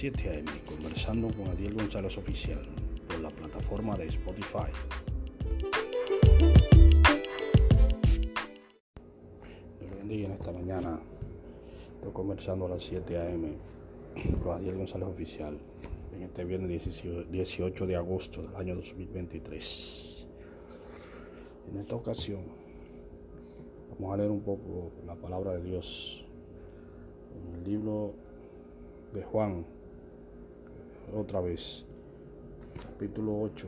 7 a.m. conversando con Adiel González Oficial por la plataforma de Spotify. Dios bendiga en esta mañana. Estoy conversando a las 7 a.m. con Adiel González Oficial en este viernes 18 de agosto del año 2023. En esta ocasión vamos a leer un poco la palabra de Dios en el libro de Juan, otra vez, capítulo 8,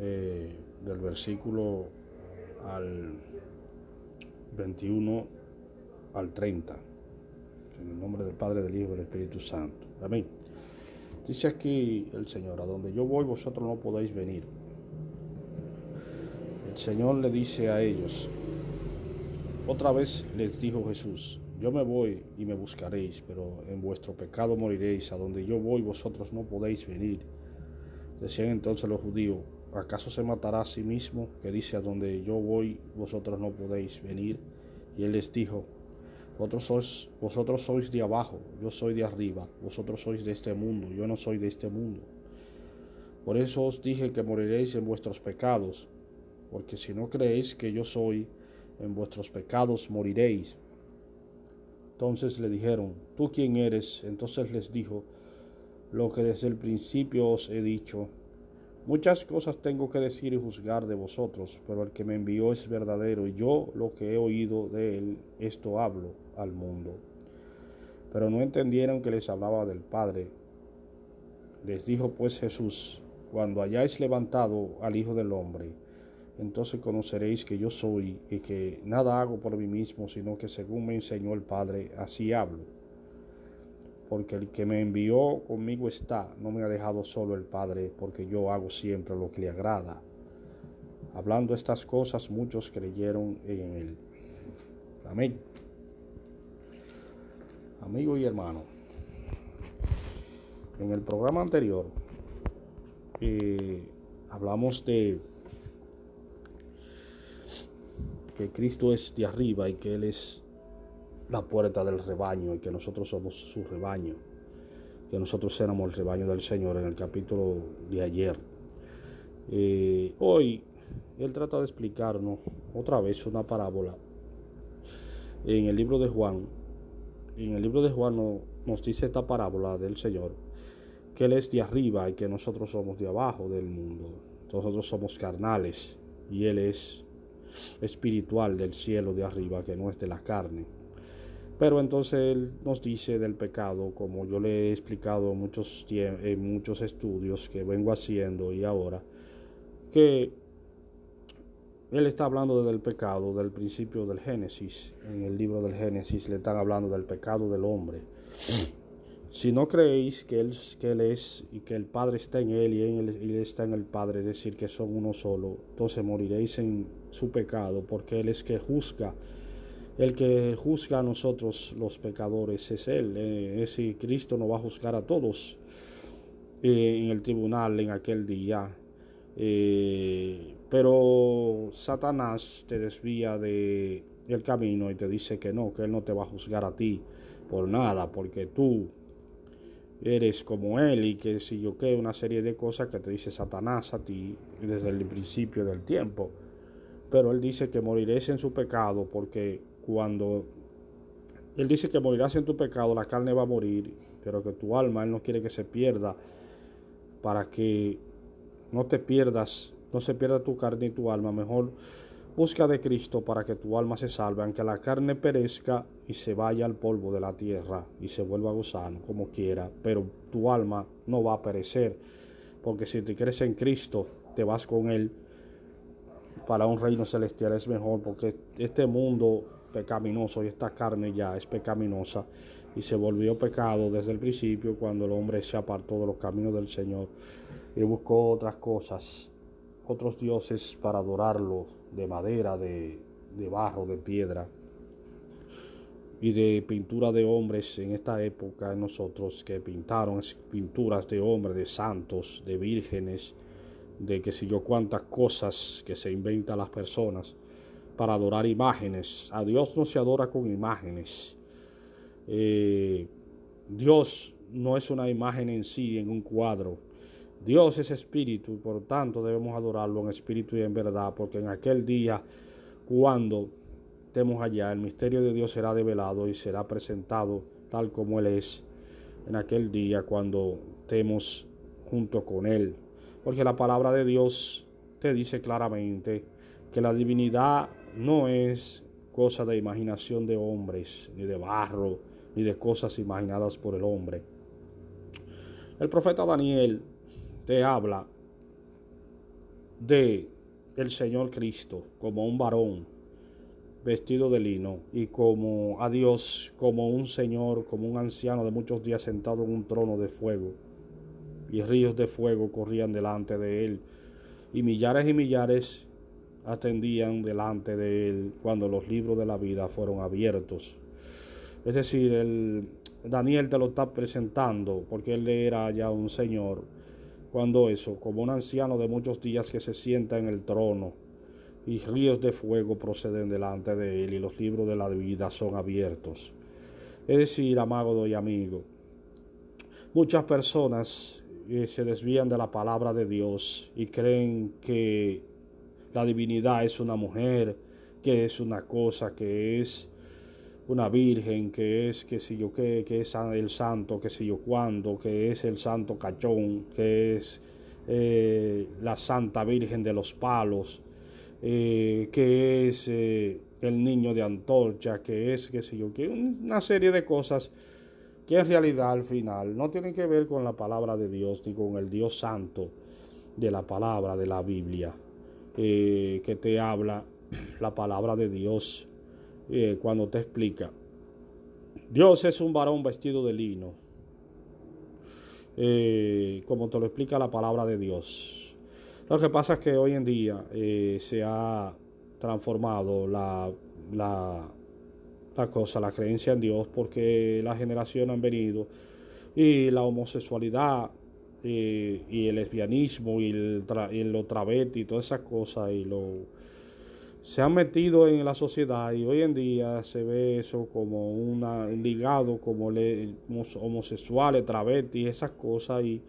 eh, del versículo al 21 al 30, en el nombre del Padre, del Hijo y del Espíritu Santo. Amén. Dice aquí el Señor, a donde yo voy vosotros no podéis venir. El Señor le dice a ellos, otra vez les dijo Jesús, yo me voy y me buscaréis, pero en vuestro pecado moriréis. A donde yo voy vosotros no podéis venir. Decían entonces los judíos, ¿acaso se matará a sí mismo que dice a donde yo voy vosotros no podéis venir? Y él les dijo, vosotros sois, vosotros sois de abajo, yo soy de arriba, vosotros sois de este mundo, yo no soy de este mundo. Por eso os dije que moriréis en vuestros pecados, porque si no creéis que yo soy, en vuestros pecados moriréis. Entonces le dijeron, ¿tú quién eres? Entonces les dijo, lo que desde el principio os he dicho. Muchas cosas tengo que decir y juzgar de vosotros, pero el que me envió es verdadero y yo lo que he oído de él, esto hablo al mundo. Pero no entendieron que les hablaba del Padre. Les dijo pues Jesús, cuando hayáis levantado al Hijo del Hombre, entonces conoceréis que yo soy y que nada hago por mí mismo, sino que según me enseñó el Padre, así hablo. Porque el que me envió conmigo está, no me ha dejado solo el Padre, porque yo hago siempre lo que le agrada. Hablando estas cosas, muchos creyeron en él. Amén. Amigo y hermano, en el programa anterior eh, hablamos de que Cristo es de arriba y que Él es la puerta del rebaño y que nosotros somos su rebaño, que nosotros éramos el rebaño del Señor en el capítulo de ayer. Eh, hoy Él trata de explicarnos otra vez una parábola en el libro de Juan. En el libro de Juan nos dice esta parábola del Señor, que Él es de arriba y que nosotros somos de abajo del mundo. Nosotros somos carnales y Él es espiritual del cielo de arriba, que no es de la carne. Pero entonces él nos dice del pecado, como yo le he explicado en muchos, en muchos estudios que vengo haciendo y ahora, que él está hablando del pecado, del principio del Génesis. En el libro del Génesis le están hablando del pecado del hombre. Si no creéis que él, que él es y que el Padre está en él y, él, él está en el Padre, es decir, que son uno solo, entonces moriréis en su pecado, porque Él es que juzga. El que juzga a nosotros los pecadores es Él. Eh, ese Cristo no va a juzgar a todos eh, en el tribunal en aquel día. Eh, pero Satanás te desvía de, del camino y te dice que no, que Él no te va a juzgar a ti por nada, porque tú eres como Él y que si yo que una serie de cosas que te dice Satanás a ti desde el principio del tiempo. Pero Él dice que moriréis en su pecado porque cuando Él dice que morirás en tu pecado, la carne va a morir, pero que tu alma Él no quiere que se pierda para que no te pierdas, no se pierda tu carne y tu alma. Mejor busca de Cristo para que tu alma se salve, aunque la carne perezca y se vaya al polvo de la tierra y se vuelva gusano como quiera, pero tu alma no va a perecer, porque si te crees en Cristo, te vas con Él. Para un reino celestial es mejor, porque este mundo pecaminoso y esta carne ya es pecaminosa y se volvió pecado desde el principio cuando el hombre se apartó de los caminos del Señor y buscó otras cosas, otros dioses para adorarlo de madera, de, de barro, de piedra y de pintura de hombres en esta época nosotros que pintaron pinturas de hombres, de santos, de vírgenes, de que si yo cuántas cosas que se inventan las personas para adorar imágenes. A Dios no se adora con imágenes. Eh, Dios no es una imagen en sí, en un cuadro. Dios es espíritu y por tanto debemos adorarlo en espíritu y en verdad, porque en aquel día, cuando estemos allá, el misterio de Dios será develado y será presentado tal como Él es en aquel día cuando estemos junto con Él. Porque la palabra de Dios te dice claramente que la divinidad no es cosa de imaginación de hombres, ni de barro, ni de cosas imaginadas por el hombre. El profeta Daniel te habla de el Señor Cristo como un varón vestido de lino y como a Dios como un Señor, como un anciano de muchos días sentado en un trono de fuego y ríos de fuego corrían delante de él y millares y millares atendían delante de él cuando los libros de la vida fueron abiertos. Es decir, el, Daniel te lo está presentando porque él era ya un señor cuando eso, como un anciano de muchos días que se sienta en el trono y ríos de fuego proceden delante de él y los libros de la vida son abiertos. Es decir, amado y amigo, muchas personas eh, se desvían de la palabra de Dios y creen que la divinidad es una mujer, que es una cosa, que es una virgen, que es que si yo qué, que es el santo, que si yo cuándo, que es el santo cachón, que es eh, la santa virgen de los palos, eh, que es eh, el niño de antorcha, que es que si yo qué, una serie de cosas que en realidad al final no tienen que ver con la palabra de Dios ni con el Dios santo de la palabra de la Biblia, que te habla la palabra de Dios eh, cuando te explica. Dios es un varón vestido de lino, eh, como te lo explica la palabra de Dios. Lo que pasa es que hoy en día eh, se ha transformado la, la, cosa, la creencia en Dios, porque la generación han venido y la homosexualidad y el lesbianismo y el, travesti y todas esas cosas y lo se han metido en la sociedad y hoy en día se ve eso como una ligado como le, homosexuales, travestis, esas cosas y,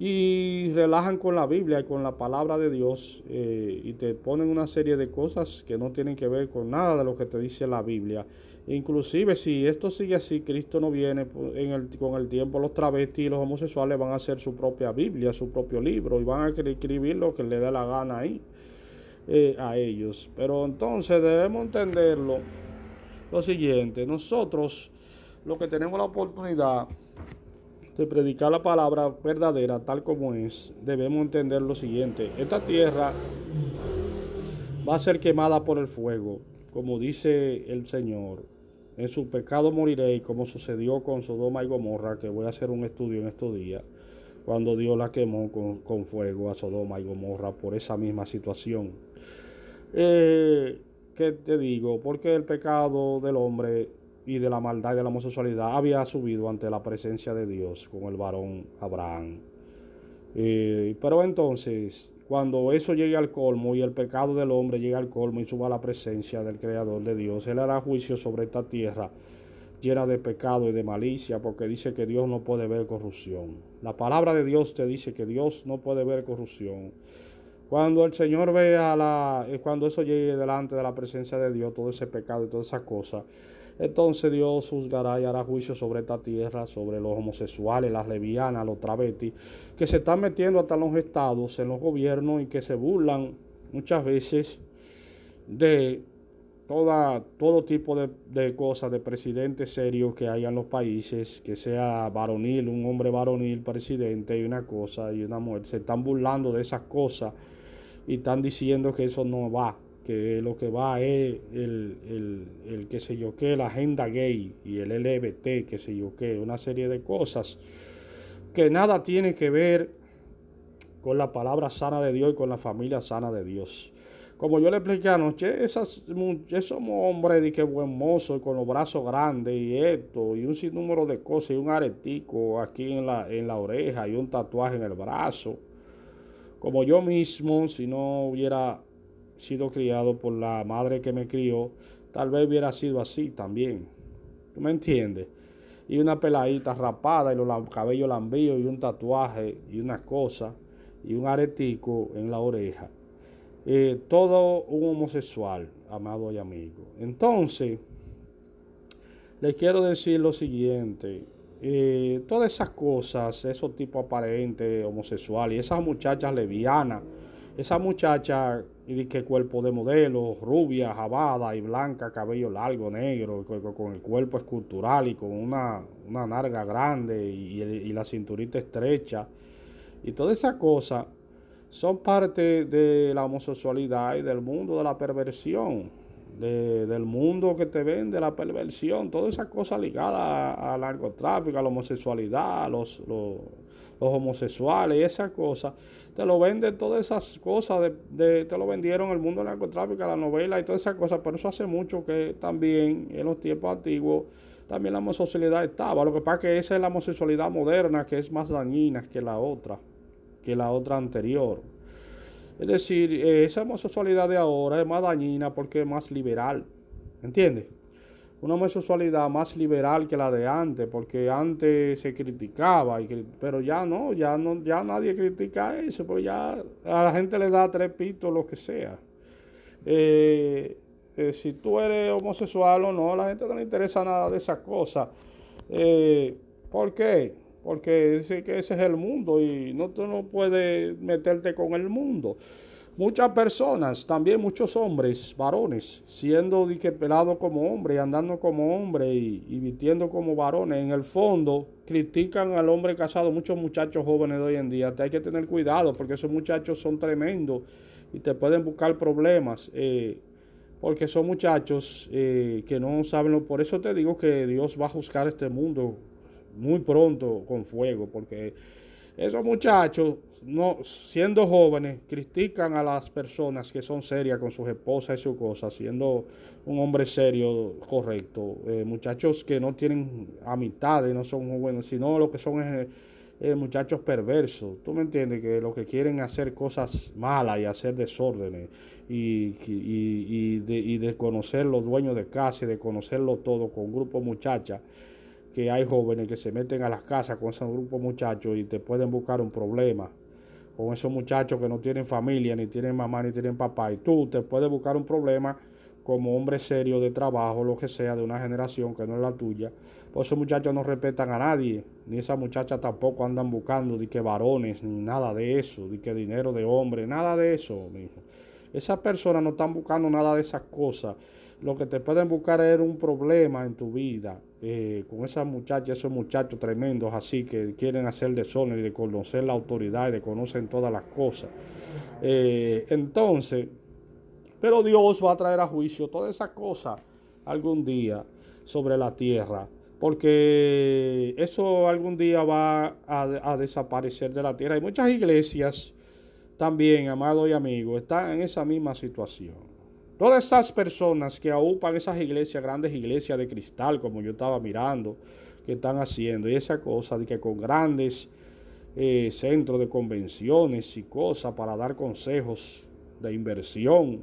y relajan con la Biblia y con la palabra de Dios eh, y te ponen una serie de cosas que no tienen que ver con nada de lo que te dice la Biblia. Inclusive si esto sigue así, Cristo no viene en el, con el tiempo, los travestis y los homosexuales van a hacer su propia Biblia, su propio libro y van a escribir lo que le dé la gana ahí. Eh, a ellos. Pero entonces debemos entenderlo lo siguiente, nosotros lo que tenemos la oportunidad de predicar la palabra verdadera tal como es, debemos entender lo siguiente, esta tierra va a ser quemada por el fuego, como dice el Señor. En su pecado moriré, como sucedió con Sodoma y Gomorra, que voy a hacer un estudio en estos días, cuando Dios la quemó con, con fuego a Sodoma y Gomorra por esa misma situación. Eh, ¿Qué te digo? Porque el pecado del hombre y de la maldad y de la homosexualidad había subido ante la presencia de Dios con el varón Abraham. Eh, pero entonces, cuando eso llegue al colmo y el pecado del hombre llegue al colmo y suba a la presencia del Creador de Dios, Él hará juicio sobre esta tierra llena de pecado y de malicia, porque dice que Dios no puede ver corrupción. La palabra de Dios te dice que Dios no puede ver corrupción. Cuando el Señor vea la, eh, cuando eso llegue delante de la presencia de Dios, todo ese pecado y todas esas cosas, entonces Dios juzgará y hará juicio sobre esta tierra, sobre los homosexuales, las levianas, los travestis, que se están metiendo hasta en los estados, en los gobiernos y que se burlan muchas veces de toda, todo tipo de, de cosas, de presidentes serios que hay en los países, que sea varonil, un hombre varonil presidente y una cosa y una mujer, se están burlando de esas cosas y están diciendo que eso no va, que lo que va es el, el, el sé yo qué, la agenda gay y el LGBT, que sé yo qué, una serie de cosas que nada tiene que ver con la palabra sana de Dios y con la familia sana de Dios. Como yo le expliqué anoche, esas, somos hombres de que buen mozo, y con los brazos grandes y esto, y un sinnúmero de cosas, y un aretico aquí en la, en la oreja, y un tatuaje en el brazo como yo mismo, si no hubiera sido criado por la madre que me crió, tal vez hubiera sido así también. ¿Tú me entiendes? y una peladita rapada y los cabellos lambíos y un tatuaje y una cosa y un aretico en la oreja. Eh, todo un homosexual, amado y amigo. Entonces, les quiero decir lo siguiente. Eh, todas esas cosas, esos tipos aparentes homosexuales esas muchachas levianas, esa muchacha y que cuerpo de modelo, rubia, jabada y blanca, cabello largo, negro, con, el cuerpo escultural y con una, una narga grande y, y la cinturita estrecha y todas esas cosas son parte de la homosexualidad y del mundo de la perversión, del mundo que te vende la perversión, todas esas cosas ligadas al narcotráfico, a la homosexualidad, a los, los, homosexuales y esas cosas, te lo venden todas esas cosas, de, te lo vendieron el mundo del narcotráfico, la novela y todas esas cosas, pero eso hace mucho que también en los tiempos antiguos también la homosexualidad estaba, lo que pasa es que esa es la homosexualidad moderna que es más dañina que la otra que la otra anterior. Es decir, eh, esa homosexualidad de ahora es más dañina porque es más liberal. ¿Entiendes? Una homosexualidad más liberal que la de antes, porque antes se criticaba, y, pero ya no, ya no, ya nadie critica eso, pues ya a la gente le da tres pitos, lo que sea. Eh, eh, si tú eres homosexual o no, a la gente no le interesa nada de esas cosas. ¿Por qué? Porque ese, que ese es el mundo y no, tú no puedes meterte con el mundo. Muchas personas, también muchos hombres, varones, siendo pelados como hombre, andando como hombre y, y vistiendo como varones, en el fondo critican al hombre casado. Muchos muchachos jóvenes de hoy en día, te hay que tener cuidado porque esos muchachos son tremendos y te pueden buscar problemas. Eh, porque son muchachos eh, que no saben, por eso te digo que Dios va a juzgar este mundo muy pronto con fuego, porque esos muchachos, no, siendo jóvenes, critican a las personas que son serias con sus esposas y sus cosas, siendo un hombre serio, correcto. Eh, muchachos que no tienen amistades, no son buenos, sino lo que son es, eh, muchachos perversos. ¿Tú me entiendes? Que lo que quieren hacer cosas malas y hacer desórdenes y, y, de, y de conocer los dueños de casa y de conocerlo todo con grupo muchachas que hay jóvenes que se meten a las casas con esos grupos muchachos y te pueden buscar un problema. Con esos muchachos que no tienen familia, ni tienen mamá, ni tienen papá. Y tú te puedes buscar un problema como hombre serio de trabajo, lo que sea, de una generación que no es la tuya. Pues esos muchachos no respetan a nadie, ni esas muchachas tampoco andan buscando de que varones, ni nada de eso, de que dinero de hombre, nada de eso. Esas personas no están buscando nada de esas cosas. Lo que te pueden buscar es un problema en tu vida eh, con esas muchachas, esos muchachos tremendos así que quieren hacer desorden y de conocer la autoridad y de conocer todas las cosas. Eh, entonces, pero Dios va a traer a juicio todas esas cosas algún día sobre la tierra, porque eso algún día va a, a desaparecer de la tierra. Hay muchas iglesias también, amados y amigos, están en esa misma situación. Todas esas personas que ocupan esas iglesias, grandes iglesias de cristal, como yo estaba mirando, que están haciendo, y esa cosa de que con grandes eh, centros de convenciones y cosas para dar consejos de inversión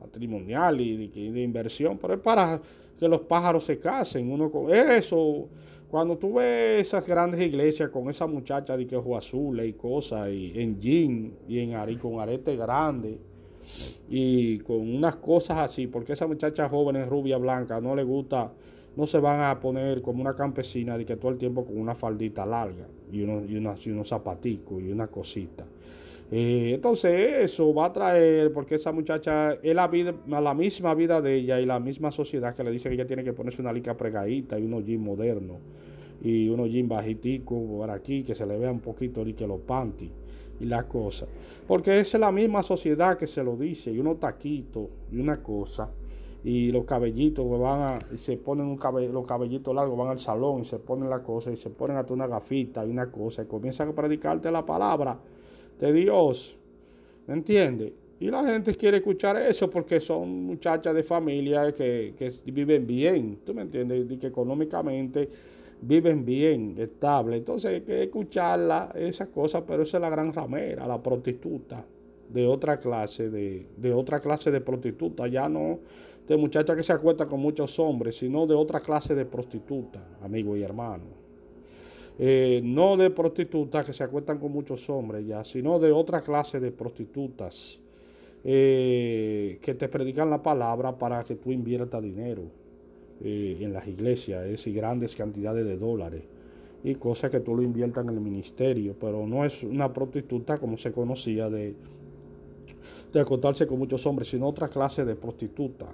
patrimonial y de, inversión, pero es para que los pájaros se casen. Uno con eso, cuando tú ves esas grandes iglesias con esa muchacha de que azul y cosas, y en jean y en ari, con arete grande y con unas cosas así, porque esa muchacha joven, rubia, blanca, no le gusta, no se van a poner como una campesina de que todo el tiempo con una faldita larga y, uno, y, unos zapaticos y una cosita. Eh, entonces eso va a traer, porque esa muchacha es la, vida, la misma vida de ella y la misma sociedad que le dice que ella tiene que ponerse una lica pregadita y unos jeans modernos y unos jeans bajiticos por aquí que se le vea un poquito y que los panty y la cosa. Porque es la misma sociedad que se lo dice, y unos taquitos y una cosa, y los cabellitos van a, y se ponen un cabello, los cabellitos largos, van al salón y se ponen la cosa, y se ponen hasta una gafita y una cosa, y comienzan a predicarte la palabra de Dios. ¿Me entiendes? Y la gente quiere escuchar eso porque son muchachas de familia que, que viven bien, ¿tú me entiendes? Y que económicamente viven bien, estable. Entonces hay que escucharla, esas cosas, pero esa es la gran ramera, la prostituta de otra clase, de, de otra clase de prostituta. Ya no, de muchachas que se acuestan con muchos hombres, sino de otra clase de prostitutas, amigo y hermano. Eh, no de prostitutas que se acuestan con muchos hombres ya, sino de otra clase de prostitutas eh, que te predican la palabra para que tú inviertas dinero en las iglesias, es grandes cantidades de dólares y cosas que tú lo inviertas en el ministerio, pero no es una prostituta como se conocía de, de acostarse con muchos hombres, sino otra clase de prostituta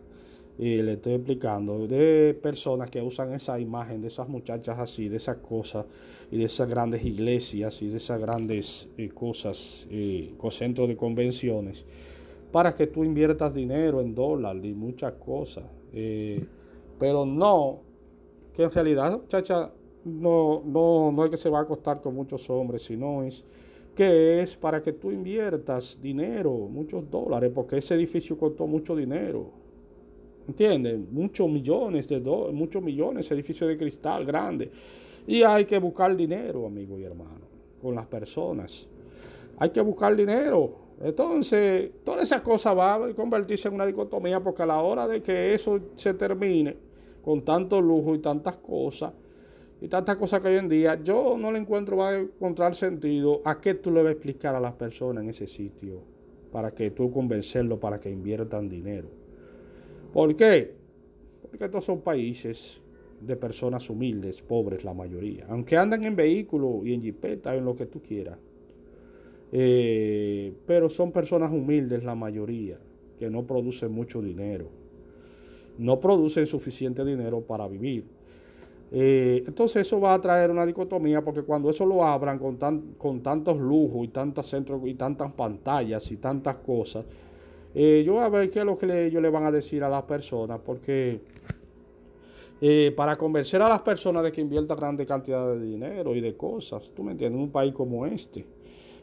y le estoy explicando, de personas que usan esa imagen de esas muchachas así, de esas cosas y de esas grandes iglesias y de esas grandes eh, cosas, eh, centros de convenciones, para que tú inviertas dinero en dólares y muchas cosas. Eh, pero no, que en realidad muchacha no, no, no es que se va a acostar con muchos hombres, sino es que es para que tú inviertas dinero, muchos dólares, porque ese edificio costó mucho dinero ¿Entiendes? Muchos millones de dólares, muchos millones, edificio de cristal grande. Y hay que buscar dinero, amigo y hermano, con las personas. Hay que buscar dinero. Entonces, toda esa cosa va a convertirse en una dicotomía porque a la hora de que eso se termine, con tanto lujo y tantas cosas, y tantas cosas que hoy en día, yo no le encuentro, va a encontrar sentido a qué tú le vas a explicar a las personas en ese sitio, para que tú convencerlo para que inviertan dinero. ¿Por qué? Porque estos son países de personas humildes, pobres la mayoría, aunque andan en vehículos y en jipeta, en lo que tú quieras. Eh, pero son personas humildes la mayoría, que no producen mucho dinero, no producen suficiente dinero para vivir. Eh, entonces eso va a traer una dicotomía porque cuando eso lo abran con, con tantos lujos y tantos centros y tantas pantallas y tantas cosas, eh, yo voy a ver qué es lo que ellos le van a decir a las personas, porque eh, para convencer a las personas de que inviertan grandes cantidades de dinero y de cosas, tú me entiendes, en un país como este.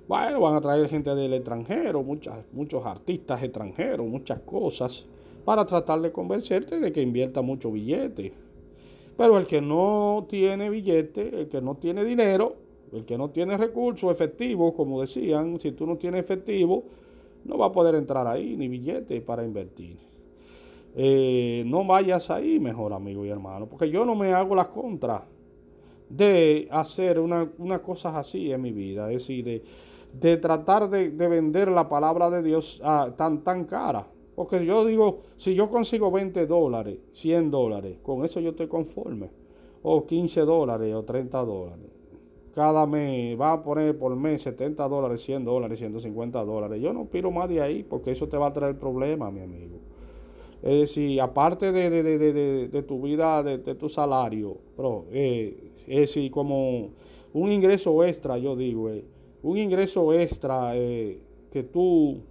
Bueno, van a traer gente del extranjero, muchas, muchos artistas extranjeros, muchas cosas, para tratar de convencerte de que invierta mucho billete. Pero el que no tiene billete, el que no tiene dinero, el que no tiene recursos efectivos, como decían, si tú no tienes efectivo, no va a poder entrar ahí ni billete para invertir. Eh, no vayas ahí, mejor amigo y hermano, porque yo no me hago las contras de hacer una, unas cosas así en mi vida, es decir, de, tratar de, vender la palabra de Dios ah, tan, tan cara. Porque yo digo, si yo consigo 20 dólares, 100 dólares, con eso yo estoy conforme. O 15 dólares o 30 dólares cada mes, va a poner por mes 70 dólares, 100 dólares, 150 dólares. Yo no piro más de ahí porque eso te va a traer problemas, mi amigo. Es decir, aparte de, de, de, de tu vida, de, tu salario, pero, eh, es decir, como un ingreso extra, yo digo, eh, un ingreso extra eh, que tú,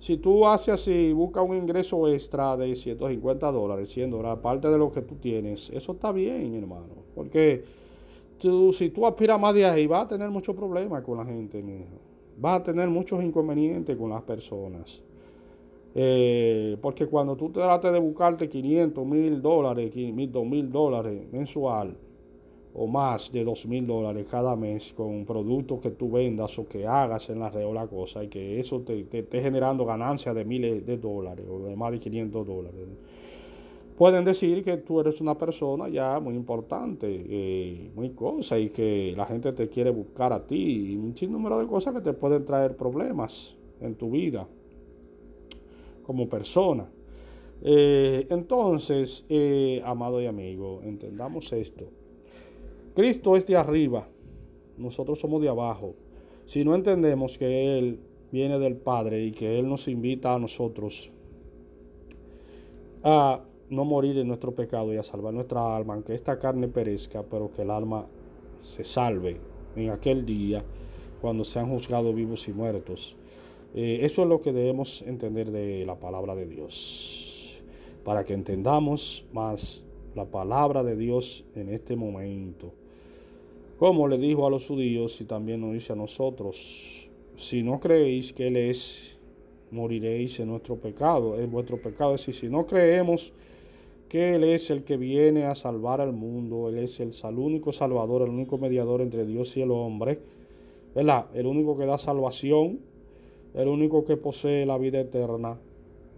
si tú haces así, busca un ingreso extra de 150 dólares, 100 dólares, aparte de lo que tú tienes, eso está bien, hermano, porque si tú aspiras más de ahí, vas a tener muchos problemas con la gente, va Vas a tener muchos inconvenientes con las personas. Eh, porque cuando tú trates de buscarte 500 mil dólares, 2 mil dólares mensual o más de 2 mil dólares cada mes con productos que tú vendas o que hagas en la red o la cosa y que eso te esté generando ganancias de miles de dólares o de más de 500 dólares pueden decir que tú eres una persona ya muy importante, eh, muy cosa, y que la gente te quiere buscar a ti, y un sinnúmero de cosas que te pueden traer problemas en tu vida como persona. Eh, entonces, eh, amado y amigo, entendamos esto. Cristo es de arriba, nosotros somos de abajo. Si no entendemos que Él viene del Padre y que Él nos invita a nosotros a no morir en nuestro pecado y a salvar nuestra alma, aunque esta carne perezca, pero que el alma se salve en aquel día cuando sean juzgados vivos y muertos. Eh, eso es lo que debemos entender de la palabra de Dios, para que entendamos más la palabra de Dios en este momento. Como le dijo a los judíos y también nos dice a nosotros, si no creéis que Él es, moriréis en nuestro pecado, en vuestro pecado. Es decir, si no creemos que Él es el que viene a salvar al mundo, Él es el, único salvador, el único mediador entre Dios y el hombre, ¿verdad? El único que da salvación, el único que posee la vida eterna,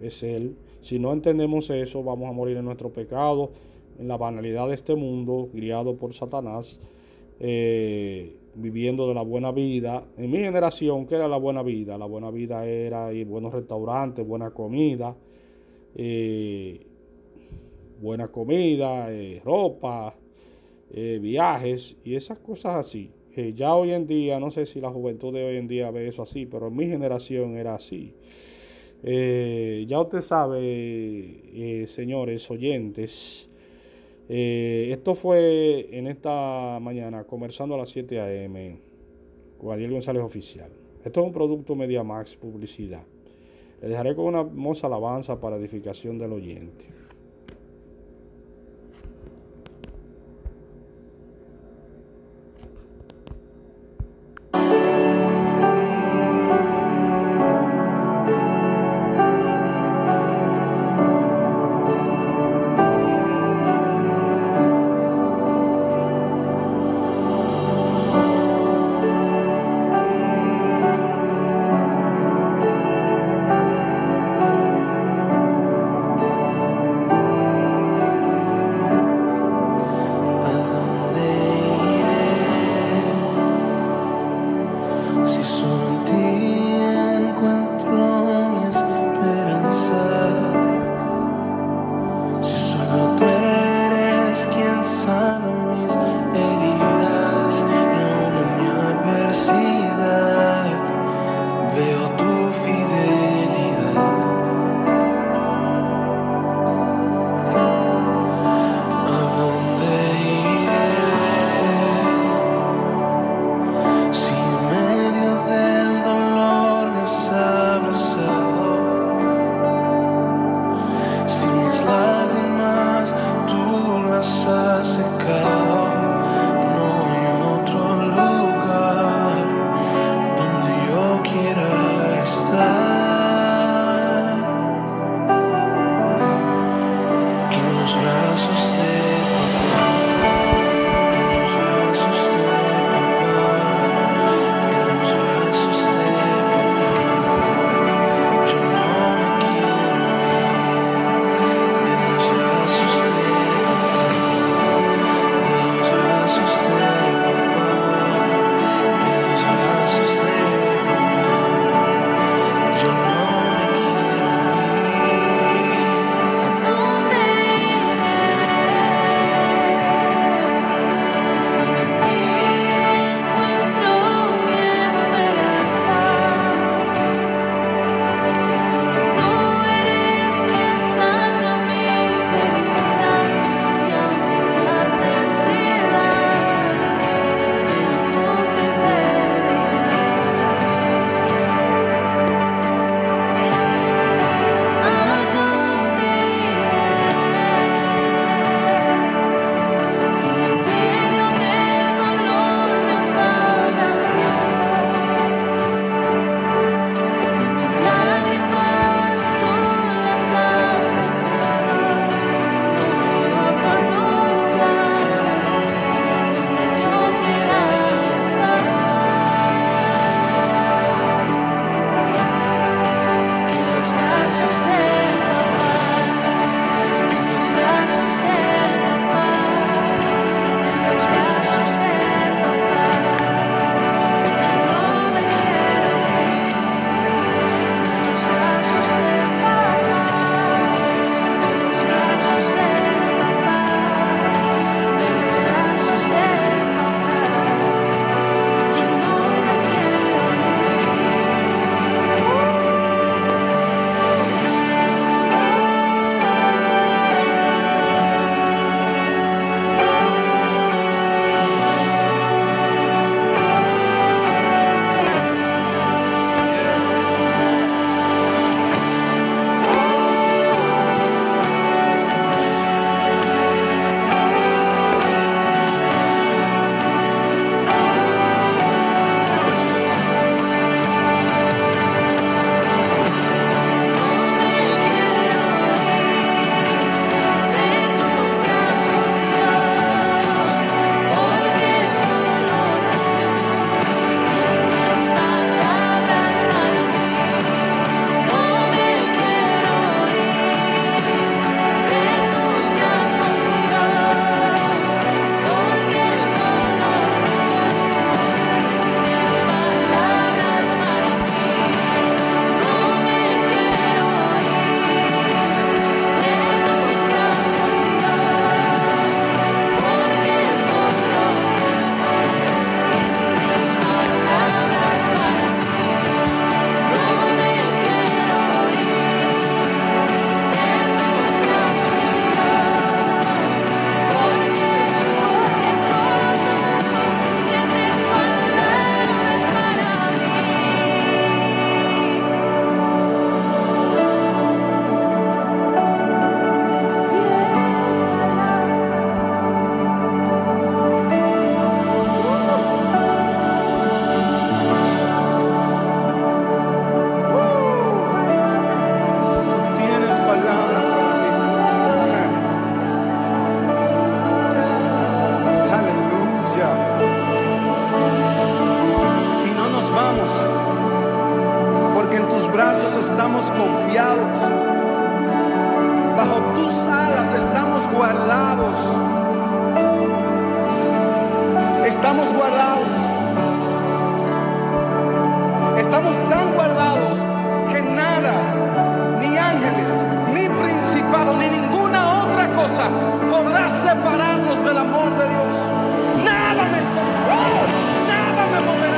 es Él. Si no entendemos eso, vamos a morir en nuestro pecado, en la banalidad de este mundo, guiado por Satanás, eh, viviendo de la buena vida. En mi generación, ¿qué era la buena vida? La buena vida era ir buenos restaurantes, buena comida, eh, buena comida, eh, ropa, viajes y esas cosas así. ya hoy en día, no sé si la juventud de hoy en día ve eso así, pero en mi generación era así. Eh, ya usted sabe, eh, señores oyentes, eh, esto fue en esta mañana, conversando a las 7 a.m. con Ariel González Oficial. Esto es un producto Media Max Publicidad. Le dejaré con una hermosa alabanza para edificación del oyente. cosa podrá separarnos del amor de Dios. Nada me, nada me moverá.